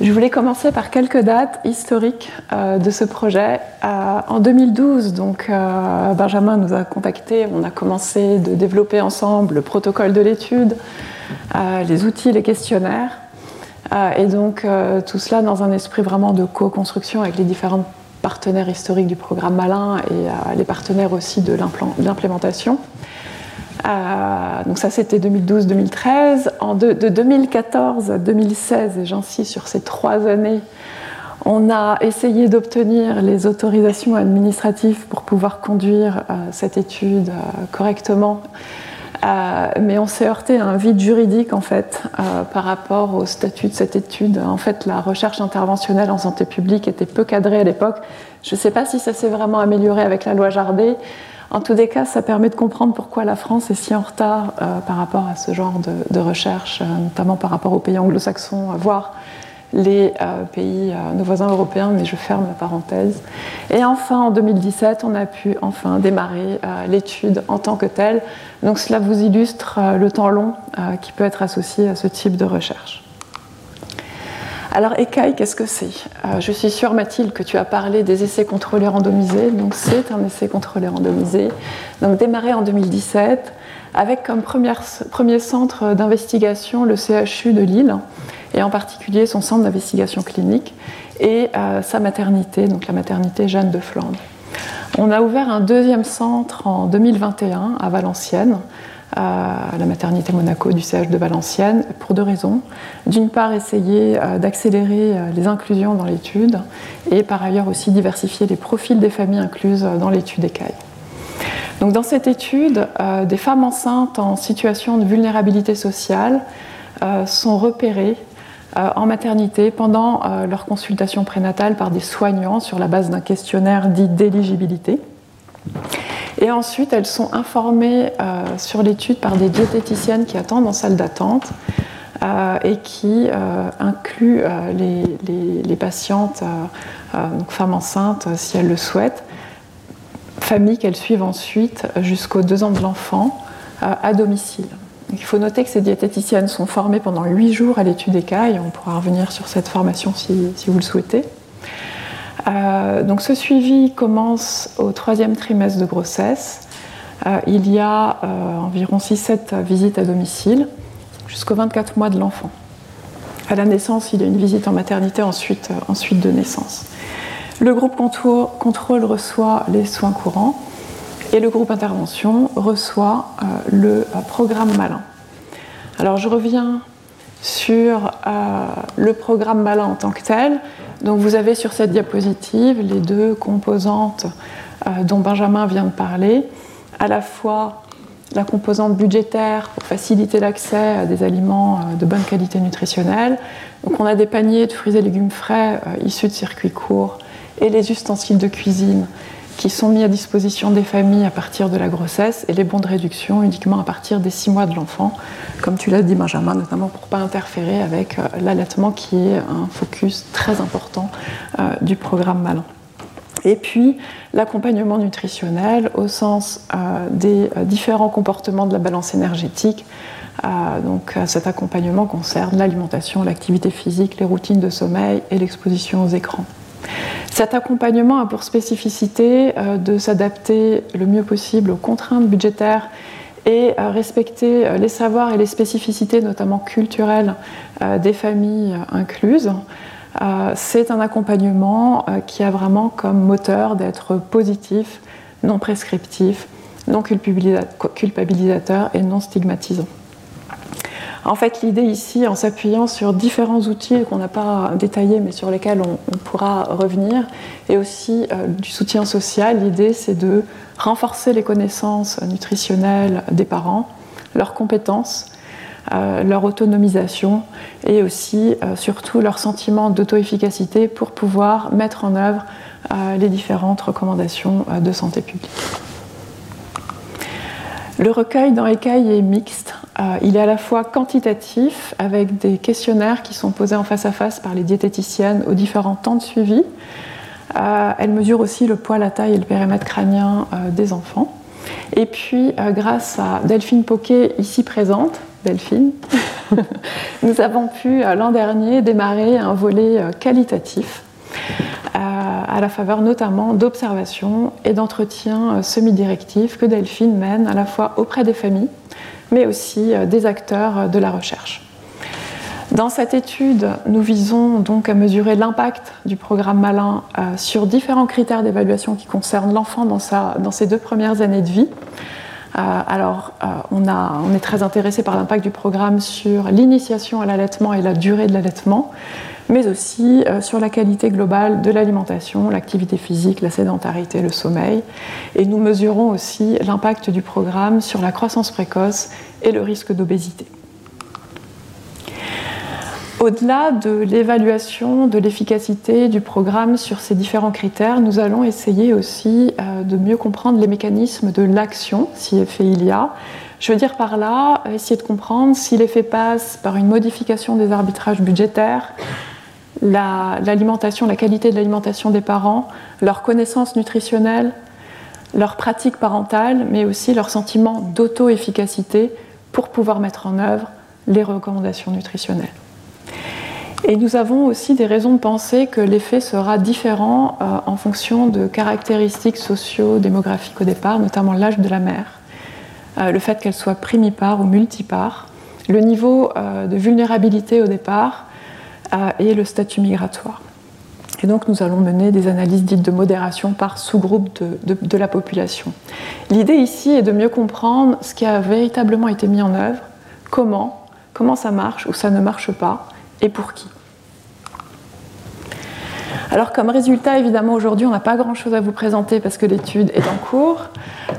je voulais commencer par quelques dates historiques euh, de ce projet. en 2012, donc, Benjamin nous a contactés, on a commencé de développer ensemble le protocole de l'étude, les outils, les questionnaires. Euh, et donc euh, tout cela dans un esprit vraiment de co-construction avec les différents partenaires historiques du programme Malin et euh, les partenaires aussi de l'implémentation. donc ça c'était 2012-2013. De, de 2014 à 2016, et j'insiste sur ces trois années, On a essayé d'obtenir les autorisations administratives pour pouvoir conduire cette étude correctement euh, mais on s'est heurté à un vide juridique en fait euh, par rapport au statut de cette étude. En fait, la recherche interventionnelle en santé publique était peu cadrée à l'époque. Je ne sais pas si ça s'est vraiment amélioré avec la loi Jardet. En tous les cas, ça permet de comprendre pourquoi la France est si en retard euh, par rapport à ce genre de, de recherche, notamment par rapport aux pays anglo-saxons, voire les euh, pays, euh, nos voisins européens, mais je ferme la parenthèse. Et enfin, en 2017, on a pu enfin démarrer euh, l'étude en tant que telle. Donc cela vous illustre le temps long qui peut être associé à ce type de recherche. Alors, écaille, qu'est-ce que c'est? Je suis sûre, Mathilde, que tu as parlé des essais contrôlés randomisés. Donc, c'est un essai contrôlé randomisé. Donc, démarré en 2017, avec comme premier centre d'investigation le CHU de Lille, et en particulier son centre d'investigation clinique et euh, sa maternité, donc la maternité Jeanne de Flandre. On a ouvert un deuxième centre en 2021 à Valenciennes, à la maternité Monaco du CH de Valenciennes, pour deux raisons. D'une part, essayer euh, d'accélérer euh, les inclusions dans l'étude et par ailleurs aussi diversifier les profils des familles incluses dans l'étude écaille. Donc dans cette étude, des femmes enceintes en situation de vulnérabilité sociale sont repérées euh, en maternité pendant euh, leur consultation prénatale par des soignants sur la base d'un questionnaire dit d'éligibilité. Et ensuite, elles sont informées euh, sur l'étude par des diététiciennes qui attendent en salle d'attente et qui incluent les, patientes, donc femmes enceintes si elles le souhaitent, familles qu'elles suivent ensuite jusqu'aux deux ans de l'enfant à domicile. Il faut noter que ces diététiciennes sont formées pendant 8 jours à l'étude écaille. On pourra revenir sur cette formation si, vous le souhaitez. Euh, donc ce suivi commence au troisième trimestre de grossesse. Euh, il y a euh, environ 6-7 visites à domicile jusqu'aux 24 mois de l'enfant. À la naissance, il y a une visite en maternité ensuite, ensuite de naissance. Le groupe contrôle reçoit les soins courants et le groupe intervention reçoit euh, le euh, programme malin. Alors je reviens sur euh, le programme malin en tant que tel. Donc vous avez sur cette diapositive les deux composantes dont Benjamin vient de parler, à la fois la composante budgétaire pour faciliter l'accès à des aliments de bonne qualité nutritionnelle. Donc on a des paniers de fruits et légumes frais issus de circuits courts et les ustensiles de cuisine qui sont mis à disposition des familles à partir de la grossesse et les bons de réduction uniquement à partir des six mois de l'enfant, comme tu l'as dit Benjamin, notamment pour ne pas interférer avec euh, l'allaitement qui est un focus très important euh, du programme Malin. Et puis l'accompagnement nutritionnel au sens euh, des différents comportements de la balance énergétique. donc cet accompagnement concerne l'alimentation, l'activité physique, les routines de sommeil et l'exposition aux écrans. Cet accompagnement a pour spécificité euh, de s'adapter le mieux possible aux contraintes budgétaires et respecter euh, les savoirs et les spécificités, notamment culturelles, euh, des familles incluses. C'est un accompagnement qui a vraiment comme moteur d'être positif, non prescriptif, non culpabilisateur et non stigmatisant. En fait, l'idée ici, en s'appuyant sur différents outils qu'on n'a pas détaillés, mais sur lesquels on, pourra revenir, et aussi euh, du soutien social, l'idée c'est de renforcer les connaissances nutritionnelles des parents, leurs compétences, euh, leur autonomisation et aussi euh, surtout leur sentiment d'auto-efficacité pour pouvoir mettre en œuvre les différentes recommandations de santé publique. Le recueil dans Écaille est mixte. Euh, il est à la fois quantitatif, avec des questionnaires qui sont posés en face à face par les diététiciennes aux différents temps de suivi. Euh, elle mesure aussi le poids, la taille et le périmètre crânien euh, des enfants. Et puis, grâce à Delphine Poquet, ici présente, Delphine, nous avons pu l'an dernier démarrer un volet qualitatif à la faveur notamment d'observations et d'entretiens semi-directifs que Delphine mène à la fois auprès des familles, mais aussi euh, des acteurs euh, de la recherche. Dans cette étude, nous visons donc à mesurer l'impact du programme Malin euh, sur différents critères d'évaluation qui concernent l'enfant dans, ses deux premières années de vie. alors, on, est très intéressé par l'impact du programme sur l'initiation à l'allaitement et la durée de l'allaitement, mais aussi sur la qualité globale de l'alimentation, l'activité physique, la sédentarité, le sommeil. Et nous mesurons aussi l'impact du programme sur la croissance précoce et le risque d'obésité. Au-delà de l'évaluation de l'efficacité du programme sur ces différents critères, nous allons essayer aussi euh, de mieux comprendre les mécanismes de l'action, si effet il y a. Je veux dire par là, essayer de comprendre si l'effet passe par une modification des arbitrages budgétaires, la, qualité de l'alimentation des parents, leur connaissance nutritionnelle, leur pratique parentale, mais aussi leur sentiment d'auto-efficacité pour pouvoir mettre en œuvre les recommandations nutritionnelles. Et nous avons aussi des raisons de penser que l'effet sera différent euh, en fonction de caractéristiques socio-démographiques au départ, notamment l'âge de la mère, euh, le fait qu'elle soit primipare ou multipare, le niveau euh, de vulnérabilité au départ et le statut migratoire. Et donc nous allons mener des analyses dites de modération par sous-groupe de, de, la population. L'idée ici est de mieux comprendre ce qui a véritablement été mis en œuvre, comment, comment ça marche ou ça ne marche pas, et pour qui. Alors comme résultat, évidemment, aujourd'hui, on n'a pas grand-chose à vous présenter parce que l'étude est en cours.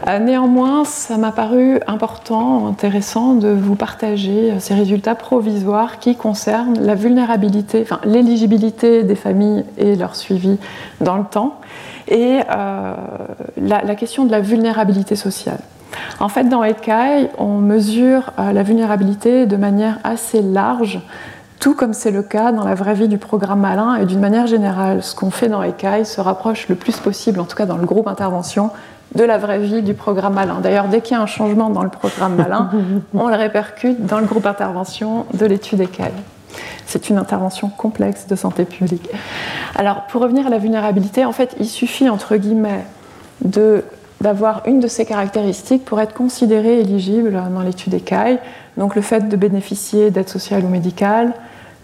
Euh, néanmoins, ça m'a paru important, intéressant de vous partager euh, ces résultats provisoires qui concernent la vulnérabilité, enfin l'éligibilité des familles et leur suivi dans le temps, et euh, la, question de la vulnérabilité sociale. En fait, dans ECAI, on mesure la vulnérabilité de manière assez large tout comme c'est le cas dans la vraie vie du programme Malin et d'une manière générale, ce qu'on fait dans ECAI se rapproche le plus possible, en tout cas dans le groupe intervention, de la vraie vie du programme Malin. D'ailleurs, dès qu'il y a un changement dans le programme Malin, on le répercute dans le groupe intervention de l'étude ECAI. C'est une intervention complexe de santé publique. Alors, pour revenir à la vulnérabilité, en fait, il suffit, entre guillemets, d'avoir une de ces caractéristiques pour être considéré éligible dans l'étude ECAI. Donc le fait de bénéficier d'aide sociale ou médicale,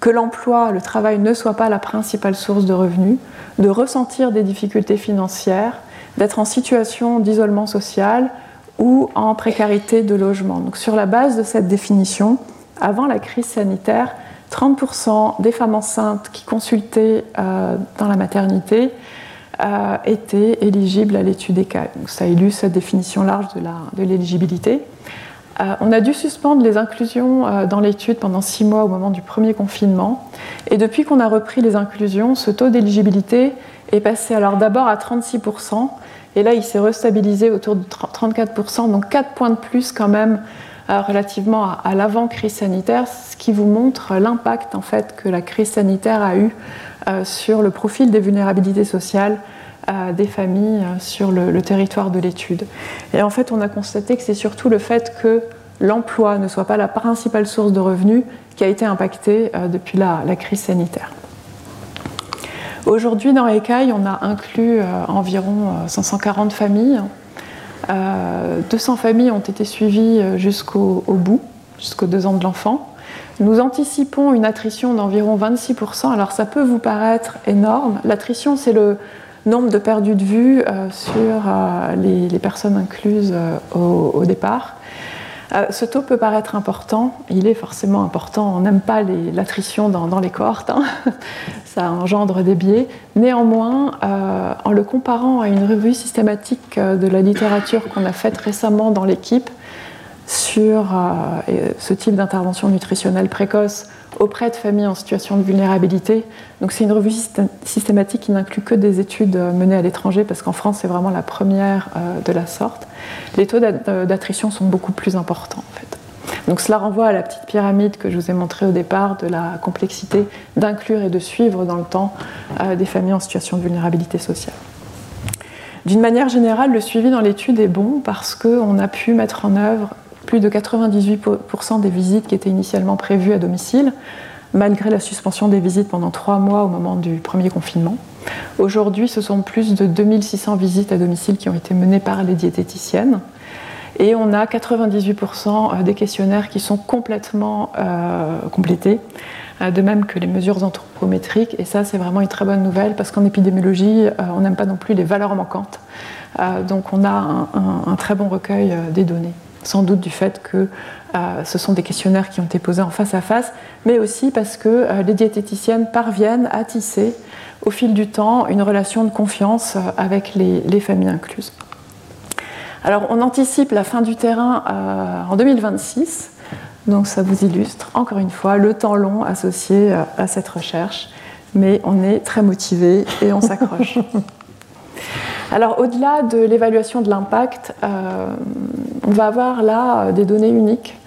que l'emploi, le travail ne soit pas la principale source de revenus, de ressentir des difficultés financières, d'être en situation d'isolement social ou en précarité de logement. Donc sur la base de cette définition, avant la crise sanitaire, 30% des femmes enceintes qui consultaient euh, dans la maternité euh, étaient éligibles à l'étude ECA. Donc ça illustre cette définition large de l'éligibilité. Euh, on a dû suspendre les inclusions euh, dans l'étude pendant six mois au moment du premier confinement. Et depuis qu'on a repris les inclusions, ce taux d'éligibilité est passé alors d'abord à 36%, et là il s'est restabilisé autour de 34%, donc 4 points de plus quand même euh, relativement à, l'avant-crise sanitaire, ce qui vous montre l'impact en fait que la crise sanitaire a eu sur le profil des vulnérabilités sociales des familles euh, sur le, territoire de l'étude. Et en fait, on a constaté que c'est surtout le fait que l'emploi ne soit pas la principale source de revenus qui a été impacté euh, depuis la, crise sanitaire. Aujourd'hui, dans ECAI, on a inclus euh, environ 540 familles. 200 familles ont été suivies jusqu'au bout, jusqu'aux deux ans de l'enfant. Nous anticipons une attrition d'environ 26%. Alors ça peut vous paraître énorme. L'attrition, c'est le, nombre de perdus de vue euh, sur euh, les, personnes incluses euh, au, départ. ce taux peut paraître important, il est forcément important, on n'aime pas l'attrition dans, les cohortes, hein. ça engendre des biais. Néanmoins, en le comparant à une revue systématique de la littérature qu'on a faite récemment dans l'équipe sur ce type d'intervention nutritionnelle précoce auprès de familles en situation de vulnérabilité. Donc c'est une revue systématique qui n'inclut que des études euh, menées à l'étranger parce qu'en France c'est vraiment la première euh, de la sorte. Les taux euh, d'attrition sont beaucoup plus importants en fait. Donc cela renvoie à la petite pyramide que je vous ai montrée au départ de la complexité d'inclure et de suivre dans le temps des familles en situation de vulnérabilité sociale. D'une manière générale, le suivi dans l'étude est bon parce qu'on a pu mettre en œuvre plus de 98% des visites qui étaient initialement prévues à domicile, malgré la suspension des visites pendant trois mois au moment du premier confinement. Aujourd'hui, ce sont plus de 2600 visites à domicile qui ont été menées par les diététiciennes. Et on a 98% des questionnaires qui sont complètement euh, complétés, euh, de même que les mesures anthropométriques. Et ça, c'est vraiment une très bonne nouvelle parce qu'en épidémiologie, euh, on n'aime pas non plus les valeurs manquantes. donc on a un très bon recueil des données sans doute du fait que ce sont des questionnaires qui ont été posés en face à face, mais aussi parce que les diététiciennes parviennent à tisser au fil du temps une relation de confiance avec les familles incluses. Alors on anticipe la fin du terrain euh, en 2026, donc ça vous illustre encore une fois le temps long associé euh, à cette recherche, mais on est très motivé et on s'accroche. Alors au-delà de l'évaluation de l'impact, euh, on va avoir là des données uniques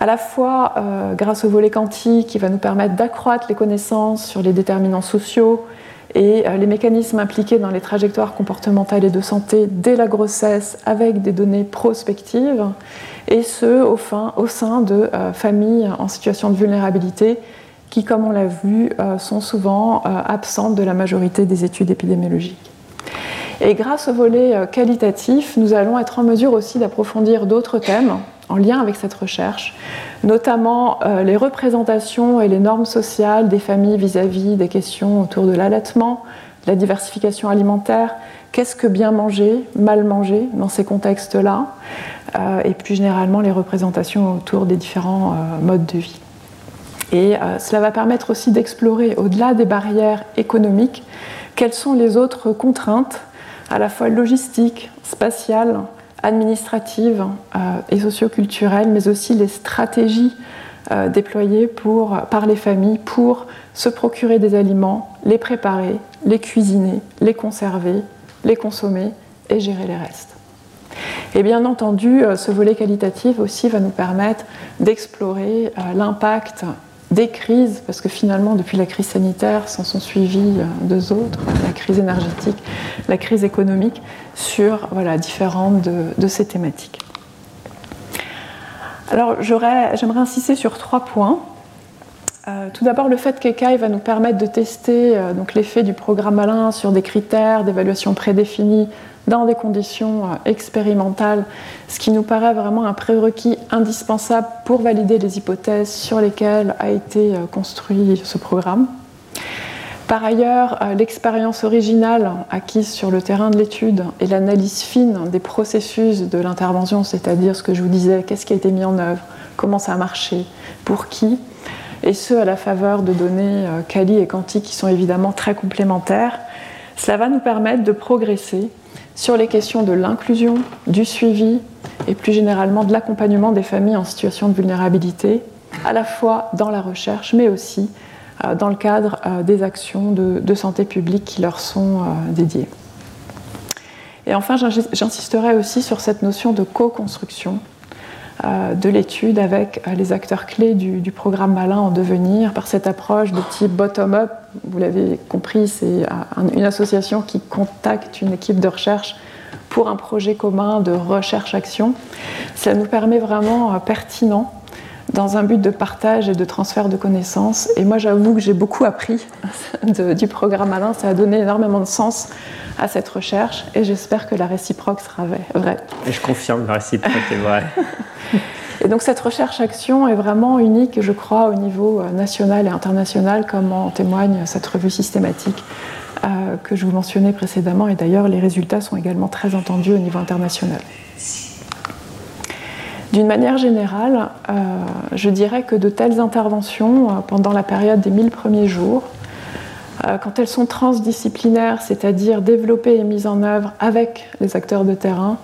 à la fois grâce au volet quanti qui va nous permettre d'accroître les connaissances sur les déterminants sociaux et euh, les mécanismes impliqués dans les trajectoires comportementales et de santé dès la grossesse avec des données prospectives, et ce au, sein de euh, familles en situation de vulnérabilité qui, comme on l'a vu, euh, sont souvent absentes de la majorité des études épidémiologiques. Et grâce au volet qualitatif, nous allons être en mesure aussi d'approfondir d'autres thèmes en lien avec cette recherche, notamment euh, les représentations et les normes sociales des familles vis-à-vis des questions autour de l'allaitement, de la diversification alimentaire, qu'est-ce que bien manger, mal manger dans ces contextes-là, euh, et plus généralement les représentations autour des différents euh, modes de vie. Et cela va permettre aussi d'explorer, au-delà des barrières économiques, quelles sont les autres contraintes, à la fois logistiques, spatiales, administratives euh, et socioculturelles, mais aussi les stratégies euh, déployées par les familles pour se procurer des aliments, les préparer, les cuisiner, les conserver, les consommer et gérer les restes. Et bien entendu, euh, ce volet qualitatif aussi va nous permettre d'explorer l'impact des crises, parce que finalement, depuis la crise sanitaire, s'en sont suivis euh, deux autres, la crise énergétique, la crise économique, sur voilà, différentes de, ces thématiques. Alors, j'aimerais insister sur trois points. Euh, tout d'abord, le fait qu'ECAI va nous permettre de tester euh, l'effet du programme Alain sur des critères d'évaluation prédéfinis dans des conditions euh, expérimentales, ce qui nous paraît vraiment un prérequis indispensable pour valider les hypothèses sur lesquelles a été euh, construit ce programme. Par ailleurs, euh, l'expérience originale acquise sur le terrain de l'étude et l'analyse fine des processus de l'intervention, c'est-à-dire ce que je vous disais, qu'est-ce qui a été mis en œuvre, comment ça a marché, pour qui, et ce à la faveur de données quali et quanti qui sont évidemment très complémentaires, cela va nous permettre de progresser sur les questions de l'inclusion, du suivi et plus généralement de l'accompagnement des familles en situation de vulnérabilité, à la fois dans la recherche mais aussi euh, dans le cadre euh, des actions de, santé publique qui leur sont euh, dédiées. Et enfin, j'insisterai aussi sur cette notion de co-construction de l'étude avec euh, les acteurs clés du, programme Malin en devenir par cette approche de type bottom-up. Vous l'avez compris, c'est euh, une association qui contacte une équipe de recherche pour un projet commun de recherche-action. Cela nous permet vraiment pertinent dans un but de partage et de transfert de connaissances. Et moi, j'avoue que j'ai beaucoup appris du programme Alain. Ça a donné énormément de sens à cette recherche et j'espère que la réciproque sera vraie. Et je confirme, la réciproque est vraie. Et donc cette recherche-action est vraiment unique, je crois, au niveau euh, national et international, comme en témoigne cette revue systématique euh, que je vous mentionnais précédemment. Et d'ailleurs, les résultats sont également très entendus au niveau international. D'une manière générale, euh, je dirais que de telles interventions, pendant la période des 1000 premiers jours, quand elles sont transdisciplinaires, c'est-à-dire développées et mises en œuvre avec les acteurs de terrain,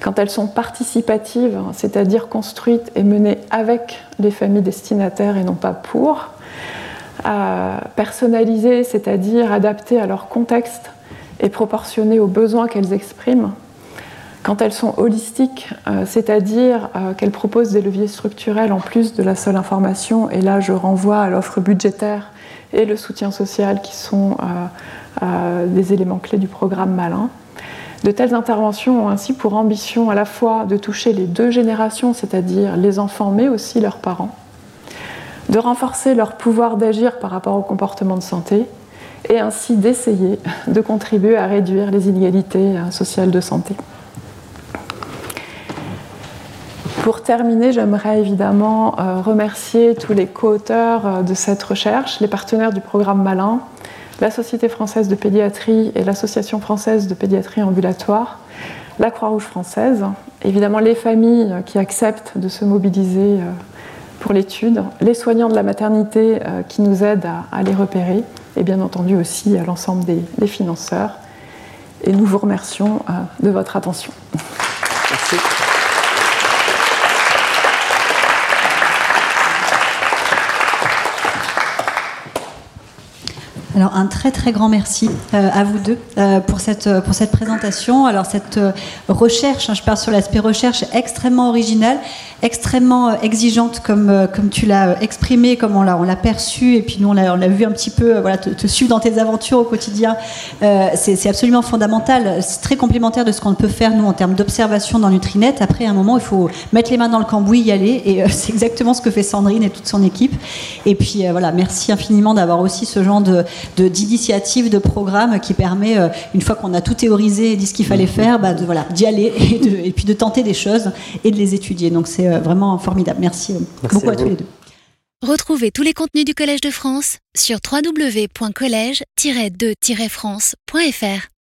quand elles sont participatives, c'est-à-dire construites et menées avec les familles destinataires et non pas pour, euh, personnalisées, c'est-à-dire adaptées à leur contexte et proportionnées aux besoins qu'elles expriment, quand elles sont holistiques, euh, c'est-à-dire euh, qu'elles proposent des leviers structurels en plus de la seule information, et là je renvoie à l'offre budgétaire et le soutien social qui sont des éléments clés du programme Malin. De telles interventions ont ainsi pour ambition à la fois de toucher les deux générations, c'est-à-dire les enfants mais aussi leurs parents, de renforcer leur pouvoir d'agir par rapport au comportement de santé et ainsi d'essayer de contribuer à réduire les inégalités euh, sociales de santé. Pour terminer, j'aimerais évidemment euh, remercier tous les co-auteurs euh, de cette recherche, les partenaires du programme Malin, la Société française de pédiatrie et l'Association française de pédiatrie ambulatoire, la Croix-Rouge française évidemment les familles qui acceptent de se mobiliser pour l'étude, les soignants de la maternité qui nous aident à, les repérer, et bien entendu aussi à l'ensemble des, financeurs. Et nous vous remercions de votre attention. Merci. Alors un très très grand merci euh, à vous deux euh, pour, cette, pour cette présentation. Alors cette euh, recherche, hein, je parle sur l'aspect recherche, extrêmement originale, extrêmement exigeante comme, comme tu l'as exprimé, comme on l'a, on l'a perçu, et puis nous on l'a, on l'a vu un petit peu voilà, te, suivre dans tes aventures au quotidien. C'est, c'est absolument fondamental, c'est très complémentaire de ce qu'on peut faire nous en termes d'observation dans Nutrinet. Après à un moment il faut mettre les mains dans le cambouis, y aller, et c'est exactement ce que fait Sandrine et toute son équipe. Et puis voilà, merci infiniment d'avoir aussi ce genre de d'initiatives, de, programmes qui permet, euh, une fois qu'on a tout théorisé et dit ce qu'il fallait faire, bah, de, voilà, d'y aller et, puis de tenter des choses et de les étudier. Donc c'est euh, vraiment formidable. Merci, euh, beaucoup à, tous les deux. Retrouvez tous les contenus du Collège de France sur www.colège-2-france.fr.